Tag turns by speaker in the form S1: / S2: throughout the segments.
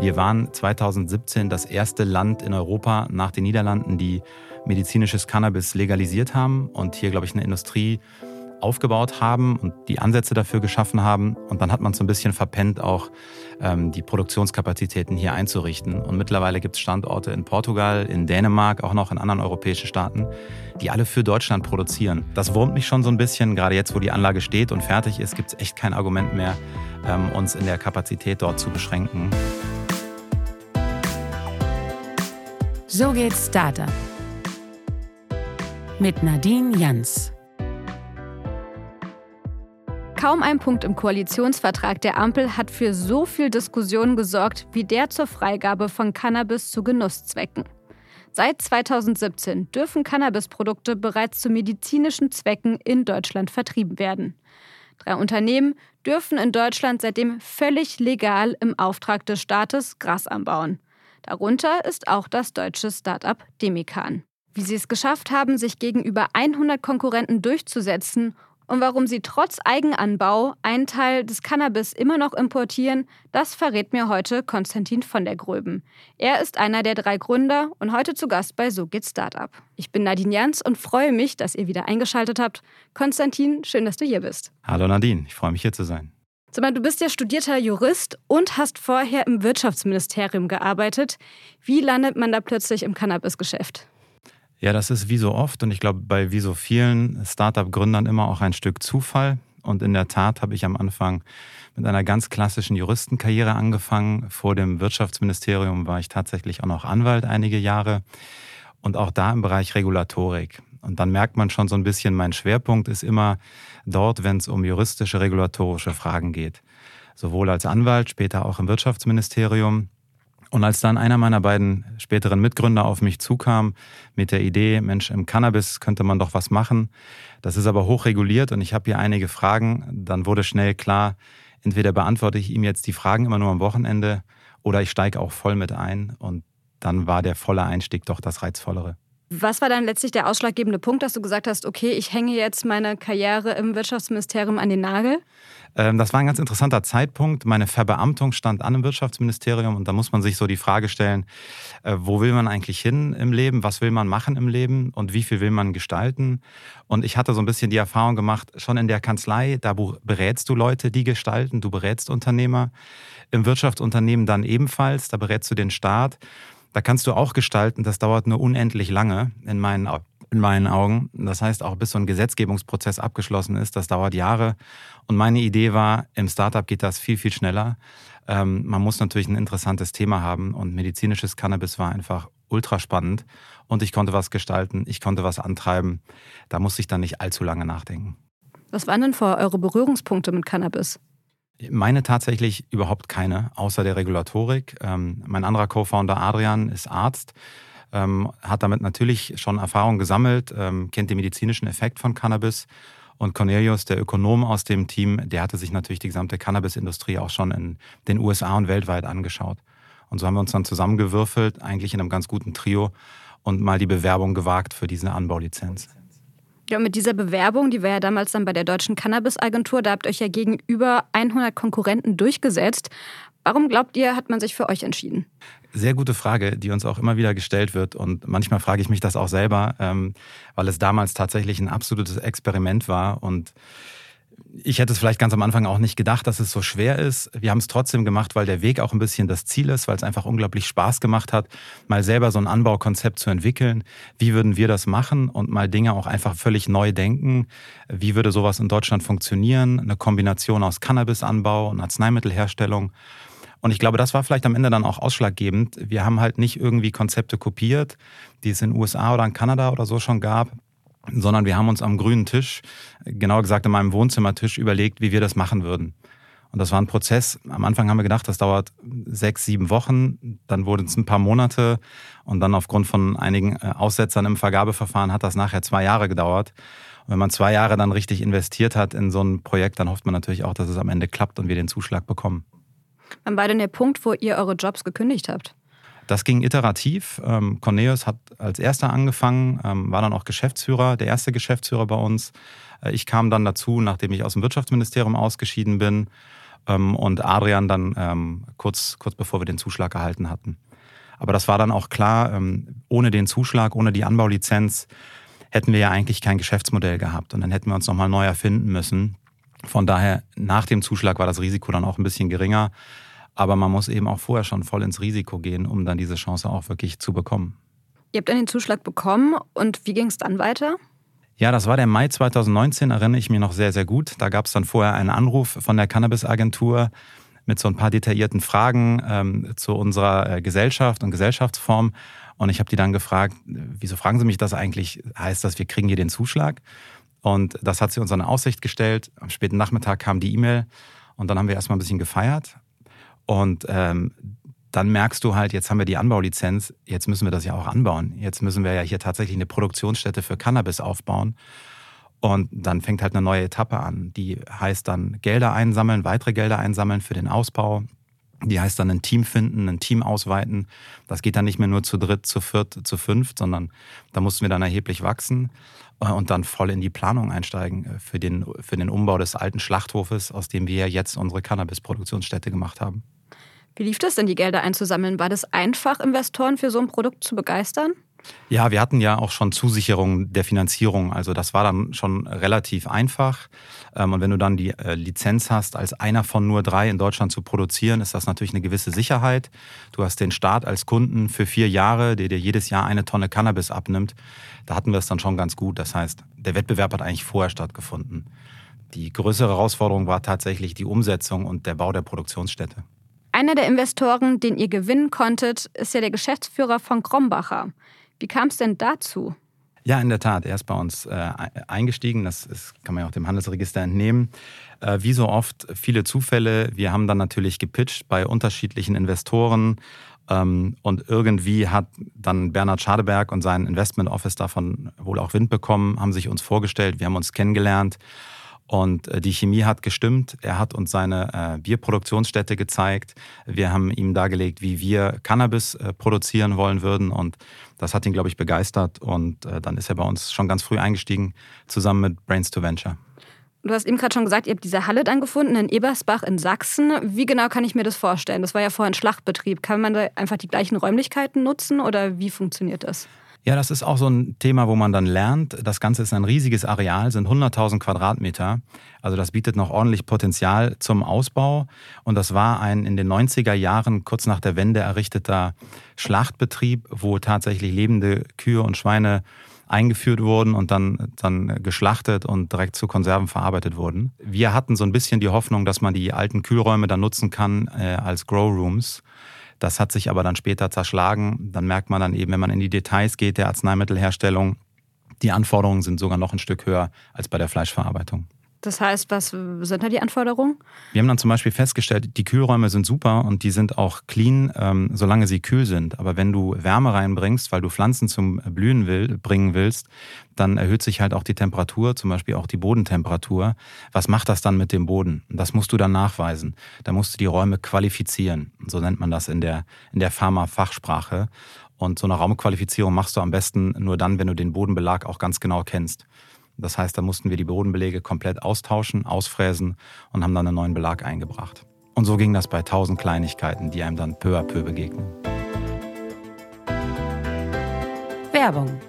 S1: Wir waren 2017 das erste Land in Europa nach den Niederlanden, die medizinisches Cannabis legalisiert haben und hier, glaube ich, eine Industrie aufgebaut haben und die Ansätze dafür geschaffen haben. Und dann hat man so ein bisschen verpennt, auch ähm, die Produktionskapazitäten hier einzurichten. Und mittlerweile gibt es Standorte in Portugal, in Dänemark, auch noch in anderen europäischen Staaten, die alle für Deutschland produzieren. Das wurmt mich schon so ein bisschen. Gerade jetzt, wo die Anlage steht und fertig ist, gibt es echt kein Argument mehr, ähm, uns in der Kapazität dort zu beschränken.
S2: So geht Startup. Mit Nadine Jans.
S3: Kaum ein Punkt im Koalitionsvertrag der Ampel hat für so viel Diskussion gesorgt wie der zur Freigabe von Cannabis zu Genusszwecken. Seit 2017 dürfen Cannabisprodukte bereits zu medizinischen Zwecken in Deutschland vertrieben werden. Drei Unternehmen dürfen in Deutschland seitdem völlig legal im Auftrag des Staates Gras anbauen. Darunter ist auch das deutsche Start-up Demikan. Wie sie es geschafft haben, sich gegenüber 100 Konkurrenten durchzusetzen und warum sie trotz Eigenanbau einen Teil des Cannabis immer noch importieren, das verrät mir heute Konstantin von der Gröben. Er ist einer der drei Gründer und heute zu Gast bei So geht Startup. Ich bin Nadine Jans und freue mich, dass ihr wieder eingeschaltet habt. Konstantin, schön, dass du hier bist.
S1: Hallo Nadine, ich freue mich hier zu sein.
S3: Sag du bist ja studierter Jurist und hast vorher im Wirtschaftsministerium gearbeitet. Wie landet man da plötzlich im Cannabisgeschäft?
S1: Ja, das ist wie so oft und ich glaube bei wie so vielen Startup-Gründern immer auch ein Stück Zufall. Und in der Tat habe ich am Anfang mit einer ganz klassischen Juristenkarriere angefangen. Vor dem Wirtschaftsministerium war ich tatsächlich auch noch Anwalt einige Jahre und auch da im Bereich Regulatorik. Und dann merkt man schon so ein bisschen, mein Schwerpunkt ist immer dort, wenn es um juristische, regulatorische Fragen geht. Sowohl als Anwalt, später auch im Wirtschaftsministerium. Und als dann einer meiner beiden späteren Mitgründer auf mich zukam mit der Idee, Mensch, im Cannabis könnte man doch was machen, das ist aber hochreguliert und ich habe hier einige Fragen, dann wurde schnell klar, entweder beantworte ich ihm jetzt die Fragen immer nur am Wochenende oder ich steige auch voll mit ein und dann war der volle Einstieg doch das Reizvollere.
S3: Was war dann letztlich der ausschlaggebende Punkt, dass du gesagt hast, okay, ich hänge jetzt meine Karriere im Wirtschaftsministerium an den Nagel?
S1: Ähm, das war ein ganz interessanter Zeitpunkt. Meine Verbeamtung stand an im Wirtschaftsministerium und da muss man sich so die Frage stellen, äh, wo will man eigentlich hin im Leben, was will man machen im Leben und wie viel will man gestalten. Und ich hatte so ein bisschen die Erfahrung gemacht, schon in der Kanzlei, da berätst du Leute, die gestalten, du berätst Unternehmer. Im Wirtschaftsunternehmen dann ebenfalls, da berätst du den Staat. Da kannst du auch gestalten, das dauert nur unendlich lange in meinen in meinen Augen. Das heißt, auch bis so ein Gesetzgebungsprozess abgeschlossen ist, das dauert Jahre. Und meine Idee war, im Startup geht das viel, viel schneller. Ähm, man muss natürlich ein interessantes Thema haben und medizinisches Cannabis war einfach ultra spannend und ich konnte was gestalten, ich konnte was antreiben. Da musste ich dann nicht allzu lange nachdenken.
S3: Was waren denn vor eure Berührungspunkte mit Cannabis?
S1: Meine tatsächlich überhaupt keine, außer der Regulatorik. Ähm, mein anderer Co-Founder Adrian ist Arzt ähm, hat damit natürlich schon Erfahrung gesammelt, ähm, kennt den medizinischen Effekt von Cannabis. Und Cornelius, der Ökonom aus dem Team, der hatte sich natürlich die gesamte Cannabis-Industrie auch schon in den USA und weltweit angeschaut. Und so haben wir uns dann zusammengewürfelt, eigentlich in einem ganz guten Trio, und mal die Bewerbung gewagt für diese Anbaulizenz.
S3: Ja, mit dieser Bewerbung, die war ja damals dann bei der Deutschen Cannabis-Agentur, da habt euch ja gegenüber 100 Konkurrenten durchgesetzt. Warum glaubt ihr, hat man sich für euch entschieden?
S1: Sehr gute Frage, die uns auch immer wieder gestellt wird. Und manchmal frage ich mich das auch selber, ähm, weil es damals tatsächlich ein absolutes Experiment war. Und ich hätte es vielleicht ganz am Anfang auch nicht gedacht, dass es so schwer ist. Wir haben es trotzdem gemacht, weil der Weg auch ein bisschen das Ziel ist, weil es einfach unglaublich Spaß gemacht hat, mal selber so ein Anbaukonzept zu entwickeln. Wie würden wir das machen und mal Dinge auch einfach völlig neu denken? Wie würde sowas in Deutschland funktionieren? Eine Kombination aus Cannabisanbau und Arzneimittelherstellung. Und ich glaube, das war vielleicht am Ende dann auch ausschlaggebend. Wir haben halt nicht irgendwie Konzepte kopiert, die es in den USA oder in Kanada oder so schon gab, sondern wir haben uns am grünen Tisch, genauer gesagt an meinem Wohnzimmertisch, überlegt, wie wir das machen würden. Und das war ein Prozess. Am Anfang haben wir gedacht, das dauert sechs, sieben Wochen. Dann wurden es ein paar Monate. Und dann aufgrund von einigen äh, Aussetzern im Vergabeverfahren hat das nachher zwei Jahre gedauert. Und wenn man zwei Jahre dann richtig investiert hat in so ein Projekt, dann hofft man natürlich auch, dass es am Ende klappt und wir den Zuschlag bekommen.
S3: Wann war denn der Punkt, wo ihr eure Jobs gekündigt habt?
S1: Das ging iterativ. Ähm, Cornelius hat als erster angefangen, ähm, war dann auch Geschäftsführer, der erste Geschäftsführer bei uns. Äh, ich kam dann dazu, nachdem ich aus dem Wirtschaftsministerium ausgeschieden bin. ähm, und Adrian dann ähm, kurz, kurz bevor wir den Zuschlag erhalten hatten. Aber das war dann auch klar, ähm, ohne den Zuschlag, ohne die Anbaulizenz hätten wir ja eigentlich kein Geschäftsmodell gehabt und dann hätten wir uns nochmal neu erfinden müssen. Von daher, nach dem Zuschlag war das Risiko dann auch ein bisschen geringer. Aber man muss eben auch vorher schon voll ins Risiko gehen, um dann diese Chance auch wirklich zu bekommen.
S3: Ihr habt dann den Zuschlag bekommen und wie ging es dann weiter?
S1: Ja, das war der Mai 2019, erinnere ich mich noch sehr, sehr gut. Da gab es dann vorher einen Anruf von der Cannabis-Agentur mit so ein paar detaillierten Fragen ähm, zu unserer äh, Gesellschaft und Gesellschaftsform. Und ich habe die dann gefragt, wieso fragen Sie mich das eigentlich? Heißt das, wir kriegen hier den Zuschlag? Und das hat sie uns in Aussicht gestellt. Am späten Nachmittag kam die E-Mail und dann haben wir erstmal ein bisschen gefeiert. Und ähm, dann merkst du halt, jetzt haben wir die Anbaulizenz, jetzt müssen wir das ja auch anbauen. Jetzt müssen wir ja hier tatsächlich eine Produktionsstätte für Cannabis aufbauen. Und dann fängt halt eine neue Etappe an. Die heißt dann Gelder einsammeln, weitere Gelder einsammeln für den Ausbau. Die heißt dann ein Team finden, ein Team ausweiten. Das geht dann nicht mehr nur zu dritt, zu viert, zu fünft, sondern da mussten wir dann erheblich wachsen äh, und dann voll in die Planung einsteigen äh, für den, für den Umbau des alten Schlachthofes, aus dem wir jetzt unsere Cannabis-Produktionsstätte gemacht haben.
S3: Wie lief das denn, die Gelder einzusammeln? War das einfach, Investoren für so ein Produkt zu begeistern?
S1: Ja, wir hatten ja auch schon Zusicherungen der Finanzierung. Also das war dann schon relativ einfach. Ähm, und wenn du dann die äh, Lizenz hast, als einer von nur drei in Deutschland zu produzieren, ist das natürlich eine gewisse Sicherheit. Du hast den Staat als Kunden für vier Jahre, der dir jedes Jahr eine Tonne Cannabis abnimmt. Da hatten wir es dann schon ganz gut. Das heißt, der Wettbewerb hat eigentlich vorher stattgefunden. Die größere Herausforderung war tatsächlich die Umsetzung und der Bau der Produktionsstätte.
S3: Einer der Investoren, den ihr gewinnen konntet, ist ja der Geschäftsführer von Krombacher. Wie kam es denn dazu?
S1: Ja, in der Tat. Er ist bei uns äh, eingestiegen. Das ist, kann man ja auch dem Handelsregister entnehmen. Äh, wie so oft viele Zufälle. Wir haben dann natürlich gepitcht bei unterschiedlichen Investoren. Ähm, und irgendwie hat dann Bernhard Schadeberg und sein Investment Office davon wohl auch Wind bekommen, haben sich uns vorgestellt. Wir haben uns kennengelernt. Und äh, die Chemie hat gestimmt. Er hat uns seine äh, Bierproduktionsstätte gezeigt. Wir haben ihm dargelegt, wie wir Cannabis äh, produzieren wollen würden. Und das hat ihn, glaube ich, begeistert. Und dann ist er bei uns schon ganz früh eingestiegen, zusammen mit Brains to Venture.
S3: Du hast eben gerade schon gesagt, ihr habt diese Halle dann gefunden in Ebersbach in Sachsen. Wie genau kann ich mir das vorstellen? Das war ja vorher ein Schlachtbetrieb. Kann man da einfach die gleichen Räumlichkeiten nutzen oder wie funktioniert das?
S1: Ja, das ist auch so ein Thema, wo man dann lernt. Das Ganze ist ein riesiges Areal, sind 100.000 Quadratmeter. Also das bietet noch ordentlich Potenzial zum Ausbau. Und das war ein in den 90er Jahren, kurz nach der Wende errichteter Schlachtbetrieb, wo tatsächlich lebende Kühe und Schweine eingeführt wurden und dann, dann geschlachtet und direkt zu Konserven verarbeitet wurden. Wir hatten so ein bisschen die Hoffnung, dass man die alten Kühlräume dann nutzen kann äh, als Grow Rooms das hat sich aber dann später zerschlagen. Dann merkt man dann eben, wenn man in die Details geht der Arzneimittelherstellung, die Anforderungen sind sogar noch ein Stück höher als bei der Fleischverarbeitung.
S3: Das heißt, was sind da die Anforderungen?
S1: Wir haben dann zum Beispiel festgestellt, die Kühlräume sind super und die sind auch clean, ähm, solange sie kühl sind. Aber wenn du Wärme reinbringst, weil du Pflanzen zum Blühen will, bringen willst, dann erhöht sich halt auch die Temperatur, zum Beispiel auch die Bodentemperatur. Was macht das dann mit dem Boden? Das musst du dann nachweisen. Da musst du die Räume qualifizieren. So nennt man das in der, in der Pharma-Fachsprache. Und so eine Raumqualifizierung machst du am besten nur dann, wenn du den Bodenbelag auch ganz genau kennst. Das heißt, da mussten wir die Bodenbelege komplett austauschen, ausfräsen und haben dann einen neuen Belag eingebracht. Und so ging das bei tausend Kleinigkeiten, die einem dann peu à peu begegnen.
S2: Werbung.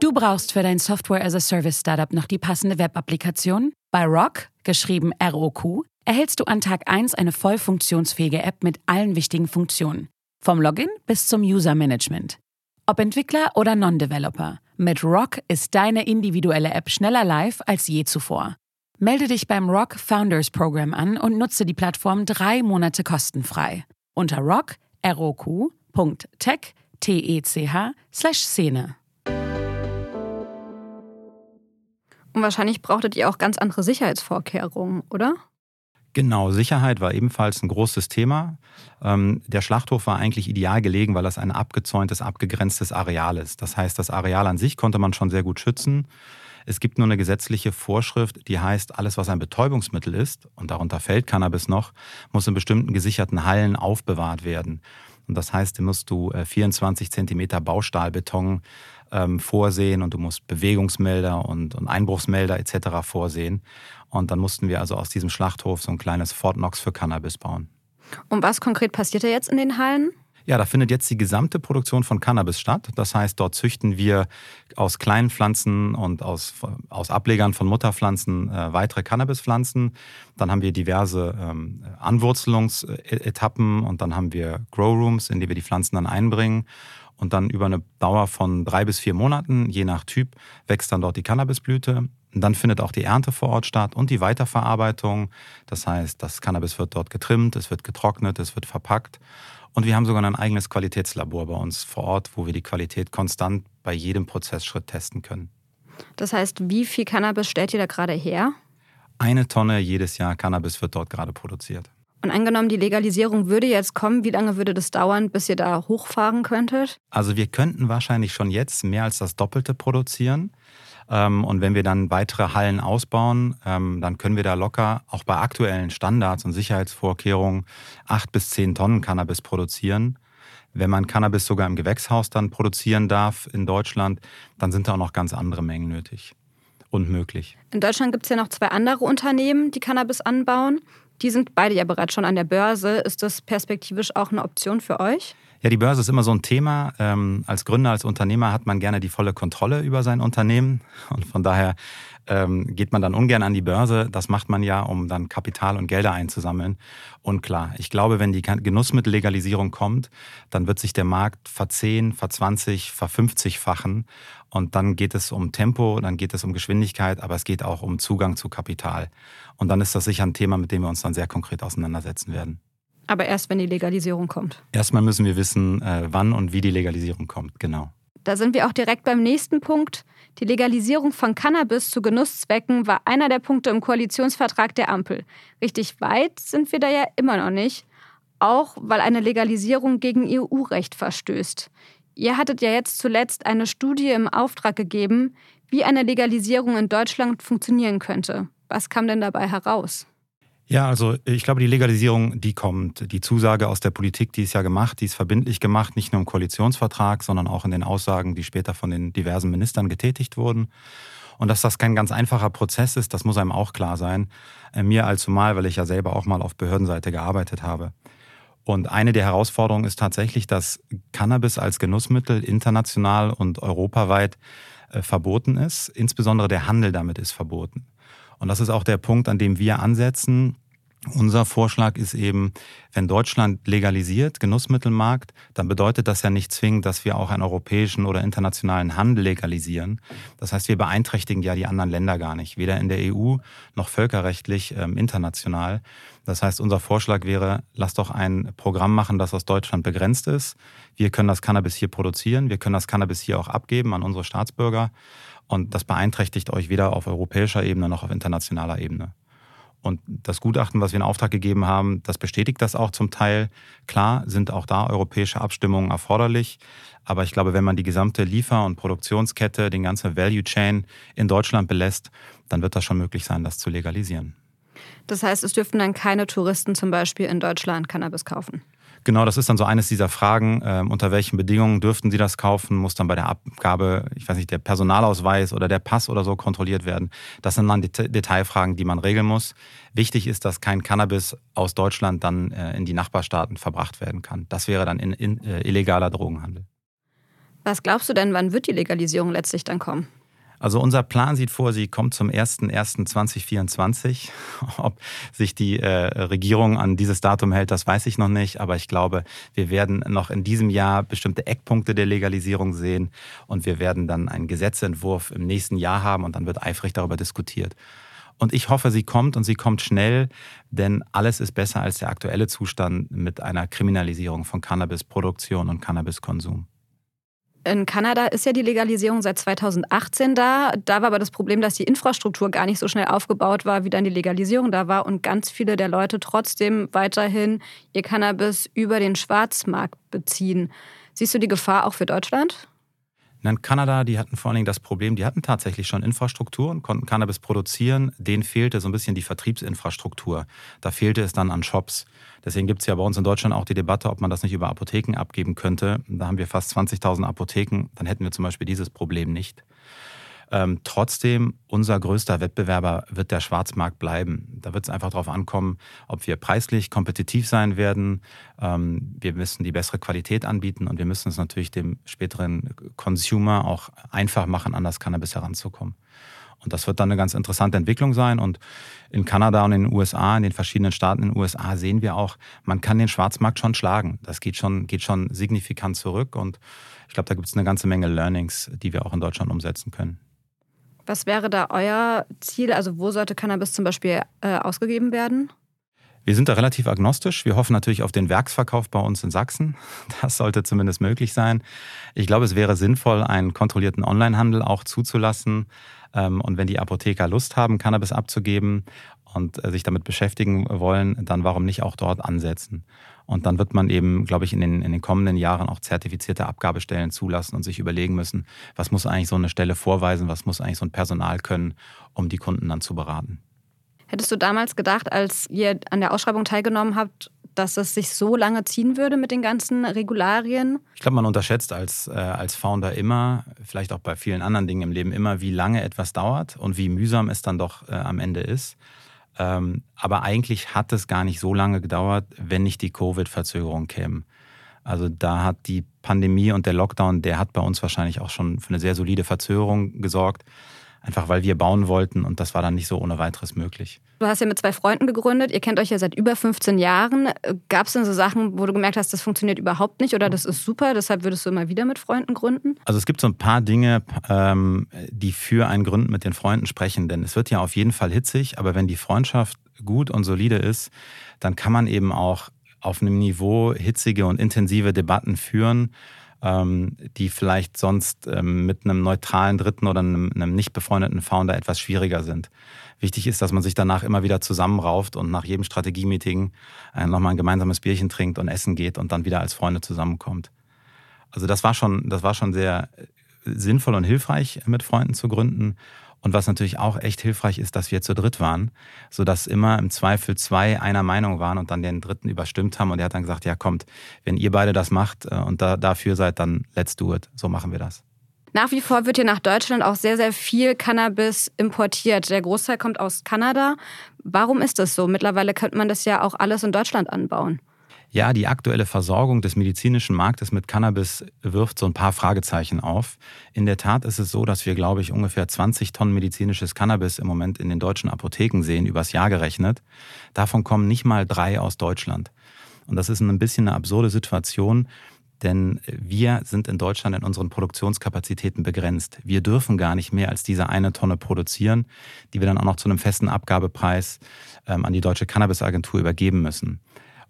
S2: Du brauchst für dein Software as a Service Startup noch die passende Web-Applikation? Bei Rock, geschrieben ROQ, erhältst du an Tag 1 eine voll funktionsfähige App mit allen wichtigen Funktionen. Vom Login bis zum User Management. Ob Entwickler oder Non-Developer. Mit Rock ist deine individuelle App schneller live als je zuvor. Melde dich beim Rock Founders Program an und nutze die Plattform drei Monate kostenfrei. Unter rock, roq.tech, T-E-C-H, slash Szene.
S3: Und wahrscheinlich brauchtet ihr auch ganz andere Sicherheitsvorkehrungen, oder?
S1: Genau, Sicherheit war ebenfalls ein großes Thema. Ähm, der Schlachthof war eigentlich ideal gelegen, weil das ein abgezäuntes, abgegrenztes Areal ist. Das heißt, das Areal an sich konnte man schon sehr gut schützen. Es gibt nur eine gesetzliche Vorschrift, die heißt, alles, was ein Betäubungsmittel ist, und darunter fällt Cannabis noch, muss in bestimmten gesicherten Hallen aufbewahrt werden. Und das heißt, musst du 24 Zentimeter Baustahlbeton ähm, vorsehen und du musst Bewegungsmelder und, und Einbruchsmelder etc. vorsehen. Und dann mussten wir also aus diesem Schlachthof so ein kleines Fort Knox für Cannabis bauen.
S3: Und was konkret passiert da jetzt in den Hallen?
S1: Ja, da findet jetzt die gesamte Produktion von Cannabis statt. Das heißt, dort züchten wir aus kleinen Pflanzen und aus, aus Ablegern von Mutterpflanzen äh, weitere Cannabispflanzen. Dann haben wir diverse ähm, Anwurzelungsetappen und dann haben wir Growrooms, in die wir die Pflanzen dann einbringen. Und dann über eine Dauer von drei bis vier Monaten, je nach Typ, wächst dann dort die Cannabisblüte. Und dann findet auch die Ernte vor Ort statt und die Weiterverarbeitung. Das heißt, das Cannabis wird dort getrimmt, es wird getrocknet, es wird verpackt. Und wir haben sogar ein eigenes Qualitätslabor bei uns vor Ort, wo wir die Qualität konstant bei jedem Prozessschritt testen können.
S3: Das heißt, wie viel Cannabis stellt ihr da gerade her?
S1: Eine Tonne jedes Jahr Cannabis wird dort gerade produziert.
S3: Und angenommen, die Legalisierung würde jetzt kommen, wie lange würde das dauern, bis ihr da hochfahren könntet?
S1: Also wir könnten wahrscheinlich schon jetzt mehr als das Doppelte produzieren. Ähm, und wenn wir dann weitere Hallen ausbauen, ähm, dann können wir da locker auch bei aktuellen Standards und Sicherheitsvorkehrungen acht bis zehn Tonnen Cannabis produzieren. Wenn man Cannabis sogar im Gewächshaus dann produzieren darf in Deutschland, dann sind da auch noch ganz andere Mengen nötig und möglich.
S3: In Deutschland gibt es ja noch zwei andere Unternehmen, die Cannabis anbauen. Die sind beide ja bereits schon an der Börse. Ist das perspektivisch auch eine Option für euch?
S1: Ja, die Börse ist immer so ein Thema. Ähm, als Gründer, als Unternehmer hat man gerne die volle Kontrolle über sein Unternehmen. Und von daher ähm, geht man dann ungern an die Börse. Das macht man ja, um dann Kapital und Gelder einzusammeln. Und klar, ich glaube, wenn die Genussmittellegalisierung kommt, dann wird sich der Markt verzehn, verzwanzig, verfünfzigfachen. Und dann geht es um Tempo, dann geht es um Geschwindigkeit, aber es geht auch um Zugang zu Kapital. Und dann ist das sicher ein Thema, mit dem wir uns dann sehr konkret auseinandersetzen werden.
S3: Aber erst, wenn die Legalisierung kommt.
S1: Erstmal müssen wir wissen, äh, wann und wie die Legalisierung kommt, genau.
S3: Da sind wir auch direkt beim nächsten Punkt. Die Legalisierung von Cannabis zu Genusszwecken war einer der Punkte im Koalitionsvertrag der Ampel. Richtig weit sind wir da ja immer noch nicht, auch weil eine Legalisierung gegen EU-Recht verstößt. Ihr hattet ja jetzt zuletzt eine Studie im Auftrag gegeben, wie eine Legalisierung in Deutschland funktionieren könnte. Was kam denn dabei heraus?
S1: Ja, also ich glaube, die Legalisierung, die kommt. Die Zusage aus der Politik, die ist ja gemacht, die ist verbindlich gemacht, nicht nur im Koalitionsvertrag, sondern auch in den Aussagen, die später von den diversen Ministern getätigt wurden. Und dass das kein ganz einfacher Prozess ist, das muss einem auch klar sein. Äh, mir allzumal, weil ich ja selber auch mal auf Behördenseite gearbeitet habe. Und eine der Herausforderungen ist tatsächlich, dass Cannabis als Genussmittel international und europaweit äh, verboten ist. Insbesondere der Handel damit ist verboten. Und das ist auch der Punkt, an dem wir ansetzen. Unser Vorschlag ist eben, wenn Deutschland legalisiert, Genussmittelmarkt, dann bedeutet das ja nicht zwingend, dass wir auch einen europäischen oder internationalen Handel legalisieren. Das heißt, wir beeinträchtigen ja die anderen Länder gar nicht, weder in der EU noch völkerrechtlich ähm, international. Das heißt, unser Vorschlag wäre, lasst doch ein Programm machen, das aus Deutschland begrenzt ist. Wir können das Cannabis hier produzieren, wir können das Cannabis hier auch abgeben an unsere Staatsbürger. Und das beeinträchtigt euch weder auf europäischer Ebene noch auf internationaler Ebene. Und das Gutachten, was wir in Auftrag gegeben haben, das bestätigt das auch zum Teil. Klar sind auch da europäische Abstimmungen erforderlich. Aber ich glaube, wenn man die gesamte Liefer- und Produktionskette, den ganzen Value Chain in Deutschland belässt, dann wird das schon möglich sein, das zu legalisieren.
S3: Das heißt, es dürften dann keine Touristen zum Beispiel in Deutschland Cannabis kaufen?
S1: Genau, das ist dann so eines dieser Fragen. Äh, unter welchen Bedingungen dürften Sie das kaufen? Muss dann bei der Abgabe, ich weiß nicht, der Personalausweis oder der Pass oder so kontrolliert werden? Das sind dann Det Detailfragen, die man regeln muss. Wichtig ist, dass kein Cannabis aus Deutschland dann äh, in die Nachbarstaaten verbracht werden kann. Das wäre dann in, in, äh, illegaler Drogenhandel.
S3: Was glaubst du denn, wann wird die Legalisierung letztlich dann kommen?
S1: Also unser Plan sieht vor, sie kommt zum 01.01.2024. Ob sich die äh, Regierung an dieses Datum hält, das weiß ich noch nicht. Aber ich glaube, wir werden noch in diesem Jahr bestimmte Eckpunkte der Legalisierung sehen. Und wir werden dann einen Gesetzentwurf im nächsten Jahr haben und dann wird eifrig darüber diskutiert. Und ich hoffe, sie kommt und sie kommt schnell, denn alles ist besser als der aktuelle Zustand mit einer Kriminalisierung von Cannabisproduktion und Cannabiskonsum.
S3: In Kanada ist ja die Legalisierung seit 2018 da. Da war aber das Problem, dass die Infrastruktur gar nicht so schnell aufgebaut war, wie dann die Legalisierung da war und ganz viele der Leute trotzdem weiterhin ihr Cannabis über den Schwarzmarkt beziehen. Siehst du die Gefahr auch für Deutschland?
S1: In Kanada, die hatten vor allen Dingen das Problem, die hatten tatsächlich schon Infrastruktur und konnten Cannabis produzieren. Denen fehlte so ein bisschen die Vertriebsinfrastruktur. Da fehlte es dann an Shops. Deswegen gibt es ja bei uns in Deutschland auch die Debatte, ob man das nicht über Apotheken abgeben könnte. Da haben wir fast 20.000 Apotheken. Dann hätten wir zum Beispiel dieses Problem nicht. Ähm, trotzdem, unser größter Wettbewerber wird der Schwarzmarkt bleiben. Da wird es einfach darauf ankommen, ob wir preislich kompetitiv sein werden. Ähm, wir müssen die bessere Qualität anbieten und wir müssen es natürlich dem späteren Consumer auch einfach machen, an das Cannabis heranzukommen. Und das wird dann eine ganz interessante Entwicklung sein. Und in Kanada und in den USA, in den verschiedenen Staaten in den USA sehen wir auch, man kann den Schwarzmarkt schon schlagen. Das geht schon, geht schon signifikant zurück. Und ich glaube, da gibt es eine ganze Menge Learnings, die wir auch in Deutschland umsetzen können.
S3: Was wäre da euer Ziel? Also wo sollte Cannabis zum Beispiel äh, ausgegeben werden?
S1: Wir sind da relativ agnostisch. Wir hoffen natürlich auf den Werksverkauf bei uns in Sachsen. Das sollte zumindest möglich sein. Ich glaube, es wäre sinnvoll, einen kontrollierten Onlinehandel auch zuzulassen. Ähm, und wenn die Apotheker Lust haben, Cannabis abzugeben und äh, sich damit beschäftigen wollen, dann warum nicht auch dort ansetzen? Und dann wird man eben, glaube ich, in den, in den kommenden Jahren auch zertifizierte Abgabestellen zulassen und sich überlegen müssen, was muss eigentlich so eine Stelle vorweisen, was muss eigentlich so ein Personal können, um die Kunden dann zu beraten.
S3: Hättest du damals gedacht, als ihr an der Ausschreibung teilgenommen habt, dass es sich so lange ziehen würde mit den ganzen Regularien?
S1: Ich glaube, man unterschätzt als, äh, als Founder immer, vielleicht auch bei vielen anderen Dingen im Leben immer, wie lange etwas dauert und wie mühsam es dann doch äh, am Ende ist. Ähm, aber eigentlich hat es gar nicht so lange gedauert, wenn nicht die Covid-Verzögerung käme. Also da hat die Pandemie und der Lockdown, der hat bei uns wahrscheinlich auch schon für eine sehr solide Verzögerung gesorgt einfach weil wir bauen wollten und das war dann nicht so ohne weiteres möglich.
S3: Du hast ja mit zwei Freunden gegründet, ihr kennt euch ja seit über 15 Jahren. Gab es denn so Sachen, wo du gemerkt hast, das funktioniert überhaupt nicht oder das ist super, deshalb würdest du immer wieder mit Freunden gründen?
S1: Also es gibt so ein paar Dinge, ähm, die für ein Gründen mit den Freunden sprechen, denn es wird ja auf jeden Fall hitzig, aber wenn die Freundschaft gut und solide ist, dann kann man eben auch auf einem Niveau hitzige und intensive Debatten führen die vielleicht sonst ähm, mit einem neutralen Dritten oder einem, einem nicht befreundeten Founder etwas schwieriger sind. Wichtig ist, dass man sich danach immer wieder zusammenrauft und nach jedem Strategie-Meeting äh, nochmal ein gemeinsames Bierchen trinkt und essen geht und dann wieder als Freunde zusammenkommt. Also das war schon, das war schon sehr äh, sinnvoll und hilfreich, mit Freunden zu gründen. Und was natürlich auch echt hilfreich ist, dass wir zu dritt waren, sodass immer im Zweifel zwei einer Meinung waren und dann den dritten überstimmt haben. Und er hat dann gesagt, ja kommt, wenn ihr beide das macht äh, und da, dafür seid, dann let's do it. So machen wir das.
S3: Nach wie vor wird hier nach Deutschland auch sehr, sehr viel Cannabis importiert. Der Großteil kommt aus Kanada. Warum ist das so? Mittlerweile könnte man das ja auch alles in Deutschland anbauen.
S1: Ja, die aktuelle Versorgung des medizinischen Marktes mit Cannabis wirft so ein paar Fragezeichen auf. In der Tat ist es so, dass wir, glaube ich, ungefähr 20 Tonnen medizinisches Cannabis im Moment in den deutschen Apotheken sehen, übers Jahr gerechnet. Davon kommen nicht mal drei aus Deutschland. Und das ist ein bisschen eine absurde Situation, denn wir sind in Deutschland in unseren Produktionskapazitäten begrenzt. Wir dürfen gar nicht mehr als diese eine Tonne produzieren, die wir dann auch noch zu einem festen Abgabepreis ähm, an die Deutsche Cannabisagentur übergeben müssen.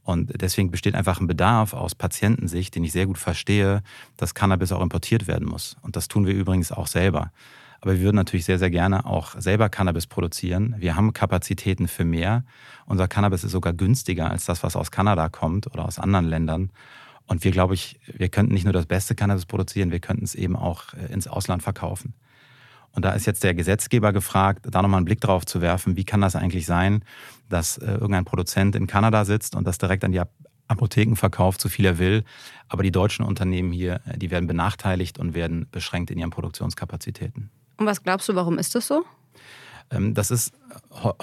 S1: Und deswegen besteht einfach ein Bedarf aus Patientensicht, den ich sehr gut verstehe, dass Cannabis auch importiert werden muss. Und das tun wir übrigens auch selber. Aber wir würden natürlich sehr, sehr gerne auch selber Cannabis produzieren. Wir haben Kapazitäten für mehr. Unser Cannabis ist sogar günstiger als das, was aus Kanada kommt oder aus anderen Ländern. Und wir, glaube ich, wir könnten nicht nur das beste Cannabis produzieren, wir könnten es eben auch äh, ins Ausland verkaufen. Und da ist jetzt der Gesetzgeber gefragt, da nochmal einen Blick drauf zu werfen, wie kann das eigentlich sein, dass äh, irgendein Produzent in Kanada sitzt und das direkt an die Apotheken verkauft, so viel er will. Aber die deutschen Unternehmen hier, äh, die werden benachteiligt und werden beschränkt in ihren Produktionskapazitäten.
S3: Und was glaubst du, warum ist das so?
S1: Ähm, das ist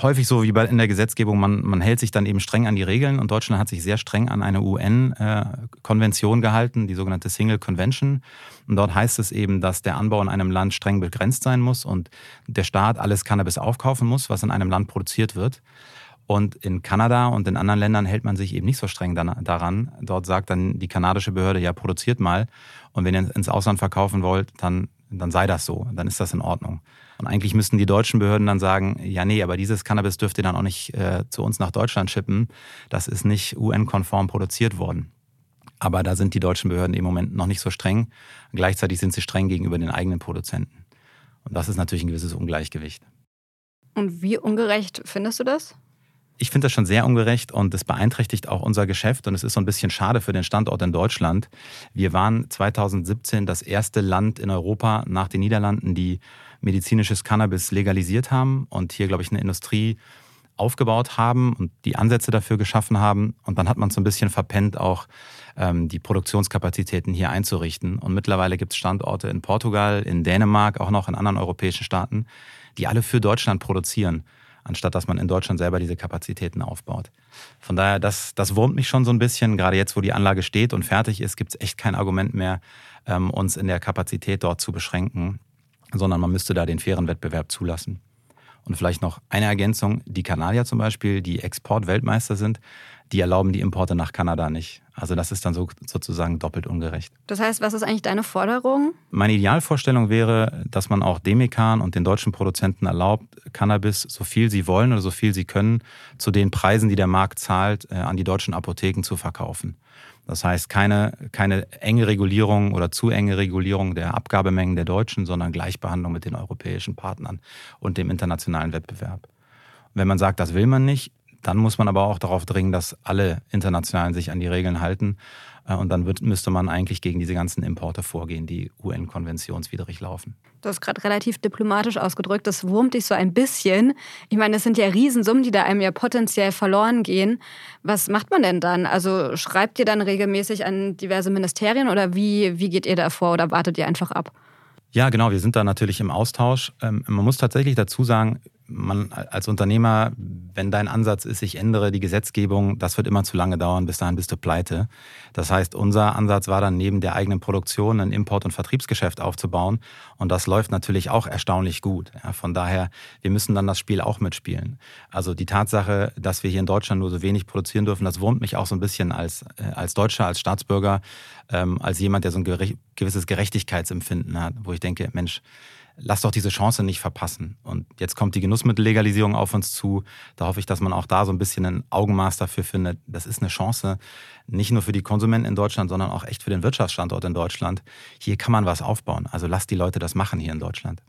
S1: häufig so wie in der Gesetzgebung, man, man hält sich dann eben streng an die Regeln und Deutschland hat sich sehr streng an eine UN-Konvention äh, gehalten, die sogenannte Single Convention. Und dort heißt es eben, dass der Anbau in einem Land streng begrenzt sein muss und der Staat alles Cannabis aufkaufen muss, was in einem Land produziert wird. Und in Kanada und in anderen Ländern hält man sich eben nicht so streng daran. Dort sagt dann die kanadische Behörde, ja, produziert mal. Und wenn ihr ins Ausland verkaufen wollt, dann, dann sei das so. Dann ist das in Ordnung. Und eigentlich müssten die deutschen Behörden dann sagen, ja, nee, aber dieses Cannabis dürft ihr dann auch nicht äh, zu uns nach Deutschland schippen. Das ist nicht UN-konform produziert worden. Aber da sind die deutschen Behörden im Moment noch nicht so streng. Gleichzeitig sind sie streng gegenüber den eigenen Produzenten. Und das ist natürlich ein gewisses Ungleichgewicht.
S3: Und wie ungerecht findest du das?
S1: Ich finde das schon sehr ungerecht und es beeinträchtigt auch unser Geschäft und es ist so ein bisschen schade für den Standort in Deutschland. Wir waren 2017 das erste Land in Europa nach den Niederlanden, die medizinisches Cannabis legalisiert haben und hier, glaube ich, eine Industrie aufgebaut haben und die Ansätze dafür geschaffen haben. Und dann hat man so ein bisschen verpennt, auch ähm, die Produktionskapazitäten hier einzurichten. Und mittlerweile gibt es Standorte in Portugal, in Dänemark, auch noch in anderen europäischen Staaten, die alle für Deutschland produzieren anstatt dass man in Deutschland selber diese Kapazitäten aufbaut. Von daher, das, das wurmt mich schon so ein bisschen. Gerade jetzt, wo die Anlage steht und fertig ist, gibt es echt kein Argument mehr, ähm, uns in der Kapazität dort zu beschränken, sondern man müsste da den fairen Wettbewerb zulassen. Und vielleicht noch eine Ergänzung. Die Kanadier zum Beispiel, die Exportweltmeister sind, die erlauben die Importe nach Kanada nicht. Also das ist dann so, sozusagen doppelt ungerecht.
S3: Das heißt, was ist eigentlich deine Forderung?
S1: Meine Idealvorstellung wäre, dass man auch Demikan und den deutschen Produzenten erlaubt, Cannabis, so viel sie wollen oder so viel sie können, zu den Preisen, die der Markt zahlt, äh, an die deutschen Apotheken zu verkaufen. Das heißt, keine, keine enge Regulierung oder zu enge Regulierung der Abgabemengen der Deutschen, sondern Gleichbehandlung mit den europäischen Partnern und dem internationalen Wettbewerb. Wenn man sagt, das will man nicht, dann muss man aber auch darauf dringen, dass alle Internationalen sich an die Regeln halten. Äh, und dann wird, müsste man eigentlich gegen diese ganzen Importe vorgehen, die UN-konventionswidrig laufen.
S3: Du hast gerade relativ diplomatisch ausgedrückt, das wurmt dich so ein bisschen. Ich meine, es sind ja Riesensummen, die da einem ja potenziell verloren gehen. Was macht man denn dann? Also schreibt ihr dann regelmäßig an diverse Ministerien oder wie, wie geht ihr da vor oder wartet ihr einfach ab?
S1: Ja, genau, wir sind da natürlich im Austausch. Ähm, man muss tatsächlich dazu sagen, man als Unternehmer, wenn dein Ansatz ist, ich ändere die Gesetzgebung, das wird immer zu lange dauern, bis dahin bist du pleite. Das heißt, unser Ansatz war dann neben der eigenen Produktion ein Import- und Vertriebsgeschäft aufzubauen und das läuft natürlich auch erstaunlich gut. Von daher, wir müssen dann das Spiel auch mitspielen. Also die Tatsache, dass wir hier in Deutschland nur so wenig produzieren dürfen, das wurmt mich auch so ein bisschen als, äh, als Deutscher, als Staatsbürger, ähm, als jemand, der so ein gewisses Gerechtigkeitsempfinden hat, wo ich denke, Mensch, lass doch diese Chance nicht verpassen. Und jetzt kommt die Genussmittellegalisierung auf uns zu. Da hoffe ich, dass man auch da so ein bisschen ein Augenmaß dafür findet. Das ist eine Chance, nicht nur für die Konsumenten in Deutschland, sondern auch echt für den Wirtschaftsstandort in Deutschland. Hier kann man was aufbauen. Also lasst die Leute das machen hier in Deutschland.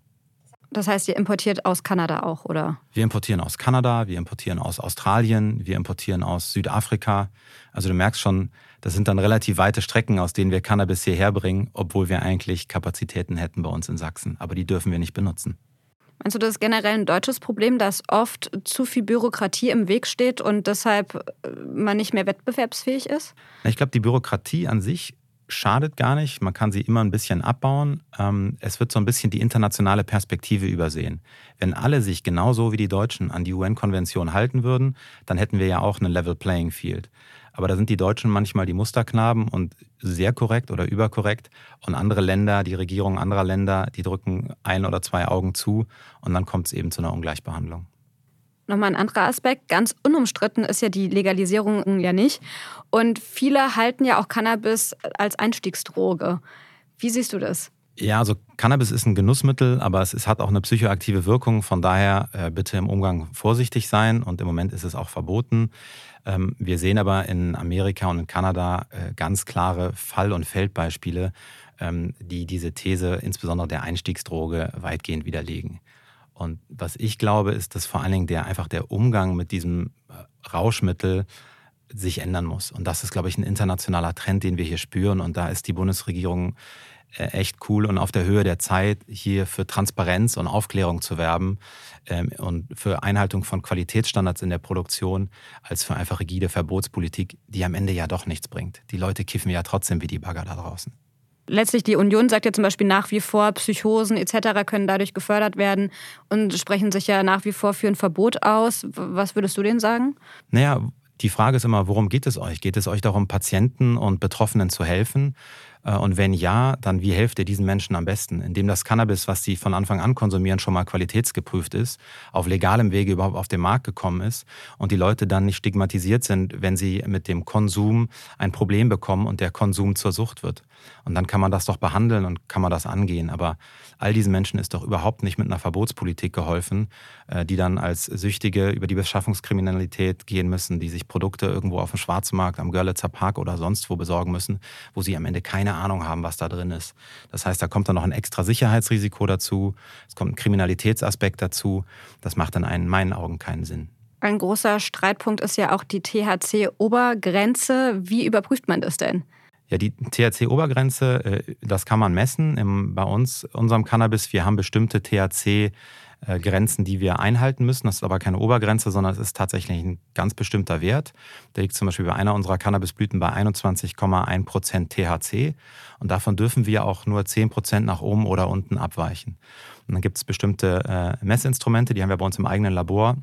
S3: Das heißt, ihr importiert aus Kanada auch, oder?
S1: Wir importieren aus Kanada, wir importieren aus Australien, wir importieren aus Südafrika. Also du merkst schon, das sind dann relativ weite Strecken, aus denen wir Cannabis hierher bringen, obwohl wir eigentlich Kapazitäten hätten bei uns in Sachsen. Aber die dürfen wir nicht benutzen.
S3: Meinst du, das ist generell ein deutsches Problem, dass oft zu viel Bürokratie im Weg steht und deshalb äh, man nicht mehr wettbewerbsfähig ist?
S1: Ich glaube, die Bürokratie an sich schadet gar nicht. Man kann sie immer ein bisschen abbauen. Ähm, es wird so ein bisschen die internationale Perspektive übersehen. Wenn alle sich genauso wie die Deutschen an die UN-Konvention halten würden, dann hätten wir ja auch eine Level Playing Field. Aber da sind die Deutschen manchmal die Musterknaben und sehr korrekt oder überkorrekt. Und andere Länder, die Regierungen anderer Länder, die drücken ein oder zwei Augen zu und dann kommt es eben zu einer Ungleichbehandlung.
S3: Nochmal ein anderer Aspekt. Ganz unumstritten ist ja die Legalisierung ja nicht. Und viele halten ja auch Cannabis als Einstiegsdroge. Wie siehst du das?
S1: Ja, also Cannabis ist ein Genussmittel, aber es, es hat auch eine psychoaktive Wirkung. Von daher äh, bitte im Umgang vorsichtig sein. Und im Moment ist es auch verboten. Ähm, wir sehen aber in Amerika und in Kanada äh, ganz klare Fall- und Feldbeispiele, ähm, die diese These, insbesondere der Einstiegsdroge, weitgehend widerlegen. Und was ich glaube, ist, dass vor allen Dingen der einfach der Umgang mit diesem äh, Rauschmittel sich ändern muss. Und das ist, glaube ich, ein internationaler Trend, den wir hier spüren. Und da ist die Bundesregierung echt cool und auf der Höhe der Zeit, hier für Transparenz und Aufklärung zu werben ähm, und für Einhaltung von Qualitätsstandards in der Produktion, als für einfach rigide Verbotspolitik, die am Ende ja doch nichts bringt. Die Leute kiffen ja trotzdem wie die Bagger da draußen
S3: letztlich die Union sagt ja zum Beispiel nach wie vor, Psychosen etc. können dadurch gefördert werden und sprechen sich ja nach wie vor für ein Verbot aus. Was würdest du denen sagen?
S1: Naja, die Frage ist immer, worum geht es euch? Geht es euch darum, Patienten und Betroffenen zu helfen? Äh, und wenn ja, dann wie helft ihr diesen Menschen am besten? Indem das Cannabis, was sie von Anfang an konsumieren, schon mal qualitätsgeprüft ist, auf legalem Wege überhaupt auf den Markt gekommen ist und die Leute dann nicht stigmatisiert sind, wenn sie mit dem Konsum ein Problem bekommen und der Konsum zur Sucht wird. Und dann kann man das doch behandeln und kann man das angehen. Aber all diesen Menschen ist doch überhaupt nicht mit einer Verbotspolitik geholfen, äh, die dann als Süchtige über die Beschaffungskriminalität gehen müssen, die sich Produkte irgendwo auf dem Schwarzmarkt, am Görlitzer Park oder sonst wo besorgen müssen, wo sie am Ende keine Ahnung haben, was da drin ist. Das heißt, da kommt dann noch ein extra Sicherheitsrisiko dazu, es kommt ein Kriminalitätsaspekt dazu. Das macht dann in meinen Augen keinen Sinn.
S3: Ein großer Streitpunkt ist ja auch die THC-Obergrenze. Wie überprüft man das denn?
S1: Ja, die THC-Obergrenze, äh, das kann man messen. Bei uns, unserem Cannabis, wir haben bestimmte THC Grenzen, die wir einhalten müssen. Das ist aber keine Obergrenze, sondern es ist tatsächlich ein ganz bestimmter Wert. Der liegt zum Beispiel bei einer unserer Cannabisblüten bei 21,1 Prozent THC. Und davon dürfen wir auch nur 10 Prozent nach oben oder unten abweichen. Und dann gibt es bestimmte Messinstrumente, die haben wir bei uns im eigenen Labor.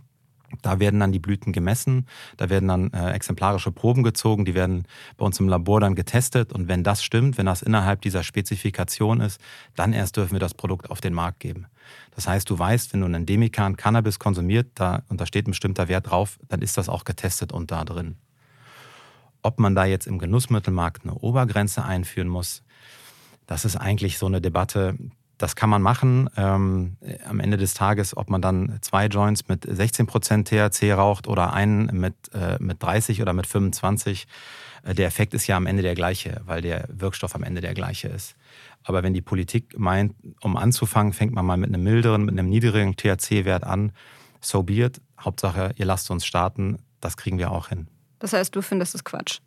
S1: Da werden dann die Blüten gemessen, da werden dann äh, exemplarische Proben gezogen, die werden bei uns im Labor dann getestet und wenn das stimmt, wenn das innerhalb dieser Spezifikation ist, dann erst dürfen wir das Produkt auf den Markt geben. Das heißt, du weißt, wenn du einen Demikan Cannabis konsumiert da, und da steht ein bestimmter Wert drauf, dann ist das auch getestet und da drin. Ob man da jetzt im Genussmittelmarkt eine Obergrenze einführen muss, das ist eigentlich so eine Debatte, das kann man machen. Ähm, am Ende des Tages, ob man dann zwei Joints mit 16% THC raucht oder einen mit, äh, mit 30 oder mit 25, äh, der Effekt ist ja am Ende der gleiche, weil der Wirkstoff am Ende der gleiche ist. Aber wenn die Politik meint, um anzufangen, fängt man mal mit einem milderen, mit einem niedrigen THC-Wert an, so be it. Hauptsache, ihr lasst uns starten, das kriegen wir auch hin.
S3: Das heißt, du findest es Quatsch?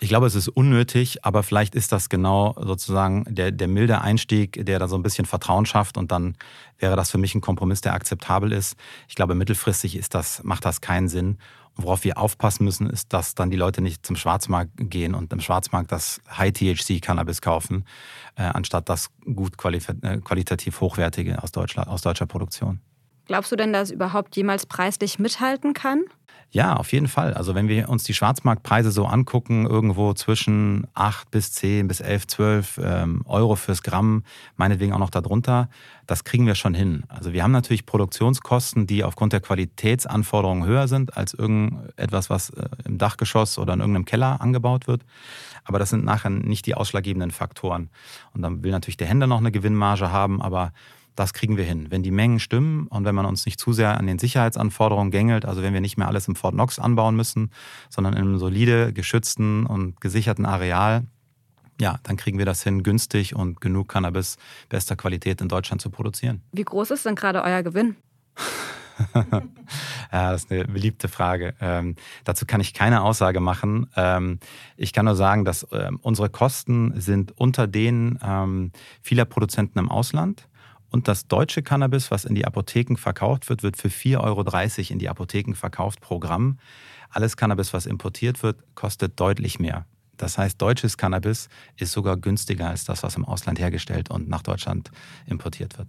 S1: Ich glaube, es ist unnötig, aber vielleicht ist das genau sozusagen der, der milde Einstieg, der da so ein bisschen Vertrauen schafft und dann wäre das für mich ein Kompromiss, der akzeptabel ist. Ich glaube, mittelfristig ist das, macht das keinen Sinn. Und worauf wir aufpassen müssen, ist, dass dann die Leute nicht zum Schwarzmarkt gehen und im Schwarzmarkt das High-THC-Cannabis kaufen, äh, anstatt das gut äh, qualitativ hochwertige aus, Deutschland, aus deutscher Produktion.
S3: Glaubst du denn, dass es überhaupt jemals preislich mithalten kann?
S1: Ja, auf jeden Fall. Also wenn wir uns die Schwarzmarktpreise so angucken, irgendwo zwischen 8 bis 10 bis 11, 12 ähm, Euro fürs Gramm, meinetwegen auch noch darunter, das kriegen wir schon hin. Also wir haben natürlich Produktionskosten, die aufgrund der Qualitätsanforderungen höher sind als irgendetwas, was äh, im Dachgeschoss oder in irgendeinem Keller angebaut wird. Aber das sind nachher nicht die ausschlaggebenden Faktoren. Und dann will natürlich der Händler noch eine Gewinnmarge haben, aber das kriegen wir hin. Wenn die Mengen stimmen und wenn man uns nicht zu sehr an den Sicherheitsanforderungen gängelt, also wenn wir nicht mehr alles im Fort Knox anbauen müssen, sondern in einem solide, geschützten und gesicherten Areal, ja, dann kriegen wir das hin, günstig und genug Cannabis bester Qualität in Deutschland zu produzieren.
S3: Wie groß ist denn gerade euer Gewinn?
S1: ja, das ist eine beliebte Frage. Ähm, dazu kann ich keine Aussage machen. Ähm, ich kann nur sagen, dass ähm, unsere Kosten sind unter denen ähm, vieler Produzenten im Ausland. Und das deutsche Cannabis, was in die Apotheken verkauft wird, wird für 4,30 Euro in die Apotheken verkauft pro Gramm. Alles Cannabis, was importiert wird, kostet deutlich mehr. Das heißt, deutsches Cannabis ist sogar günstiger als das, was im Ausland hergestellt und nach Deutschland importiert wird.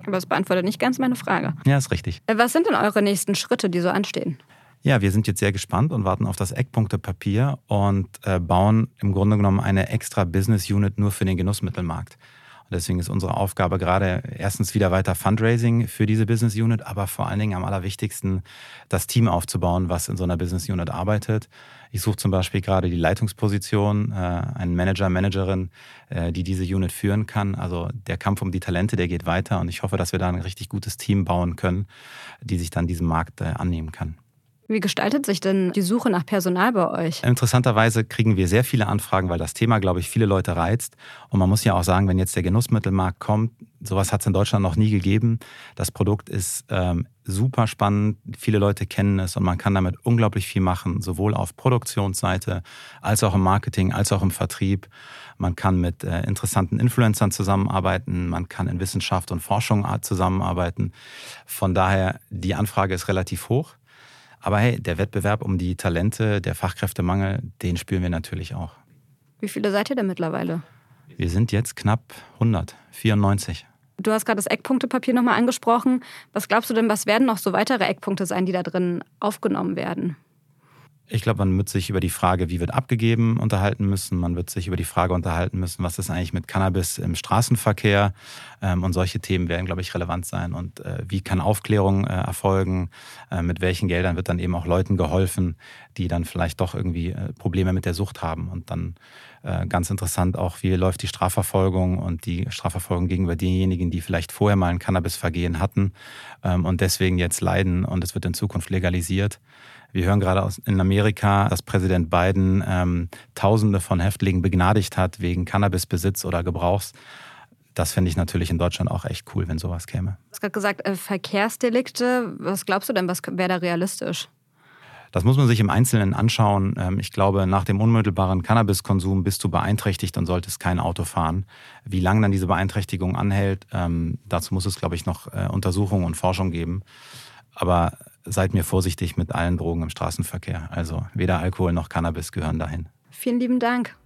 S3: Aber das beantwortet nicht ganz meine Frage.
S1: Ja, ist richtig.
S3: Äh, was sind denn eure nächsten Schritte, die so anstehen?
S1: Ja, wir sind jetzt sehr gespannt und warten auf das Eckpunktepapier und äh, bauen im Grunde genommen eine extra Business Unit nur für den Genussmittelmarkt. Deswegen ist unsere Aufgabe gerade erstens wieder weiter Fundraising für diese Business Unit, aber vor allen Dingen am allerwichtigsten das Team aufzubauen, was in so einer Business Unit arbeitet. Ich suche zum Beispiel gerade die Leitungsposition, äh, einen Manager, Managerin, äh, die diese Unit führen kann. Also der Kampf um die Talente, der geht weiter und ich hoffe, dass wir da ein richtig gutes Team bauen können, die sich dann diesem Markt äh, annehmen kann.
S3: Wie gestaltet sich denn die Suche nach Personal bei euch?
S1: Interessanterweise kriegen wir sehr viele Anfragen, weil das Thema, glaube ich, viele Leute reizt. Und man muss ja auch sagen, wenn jetzt der Genussmittelmarkt kommt, sowas hat es in Deutschland noch nie gegeben. Das Produkt ist ähm, super spannend, viele Leute kennen es und man kann damit unglaublich viel machen, sowohl auf Produktionsseite als auch im Marketing, als auch im Vertrieb. Man kann mit äh, interessanten Influencern zusammenarbeiten, man kann in Wissenschaft und Forschung zusammenarbeiten. Von daher, die Anfrage ist relativ hoch. Aber hey, der Wettbewerb um die Talente, der Fachkräftemangel, den spüren wir natürlich auch.
S3: Wie viele seid ihr denn mittlerweile?
S1: Wir sind jetzt knapp 100, 94.
S3: Du hast gerade das Eckpunktepapier nochmal angesprochen. Was glaubst du denn, was werden noch so weitere Eckpunkte sein, die da drin aufgenommen werden?
S1: Ich glaube, man wird sich über die Frage, wie wird abgegeben, unterhalten müssen. Man wird sich über die Frage unterhalten müssen, was ist eigentlich mit Cannabis im Straßenverkehr. Ähm, und solche Themen werden, glaube ich, relevant sein. Und äh, wie kann Aufklärung äh, erfolgen? Äh, mit welchen Geldern wird dann eben auch Leuten geholfen, die dann vielleicht doch irgendwie Probleme mit der Sucht haben? Und dann ganz interessant auch, wie läuft die Strafverfolgung und die Strafverfolgung gegenüber denjenigen, die vielleicht vorher mal ein Cannabisvergehen hatten ähm, und deswegen jetzt leiden und es wird in Zukunft legalisiert. Wir hören gerade aus in Amerika, dass Präsident Biden ähm, Tausende von Häftlingen begnadigt hat wegen Cannabisbesitz oder Gebrauchs. Das finde ich natürlich in Deutschland auch echt cool, wenn sowas käme.
S3: Du hast gerade gesagt, äh, Verkehrsdelikte. Was glaubst du denn, was wäre da realistisch?
S1: Das muss man sich im Einzelnen anschauen. Ähm, ich glaube, nach dem unmittelbaren Cannabiskonsum bist du beeinträchtigt und solltest kein Auto fahren. Wie lange dann diese Beeinträchtigung anhält, ähm, dazu muss es, glaube ich, noch äh, Untersuchungen und Forschung geben. Aber seid mir vorsichtig mit allen Drogen im Straßenverkehr. Also weder Alkohol noch Cannabis gehören dahin.
S3: Vielen lieben Dank.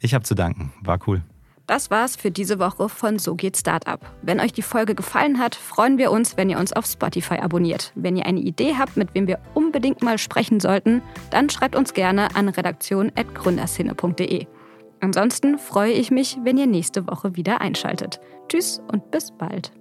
S1: Ich habe zu danken. War cool.
S3: Das war's für diese Woche von So geht Startup. Wenn euch die Folge gefallen hat, freuen wir uns, wenn ihr uns auf Spotify abonniert. Wenn ihr eine Idee habt, mit wem wir unbedingt mal sprechen sollten, dann schreibt uns gerne an redaktion.gründerszene.de. Ansonsten freue ich mich, wenn ihr nächste Woche wieder einschaltet. Tschüss und bis bald.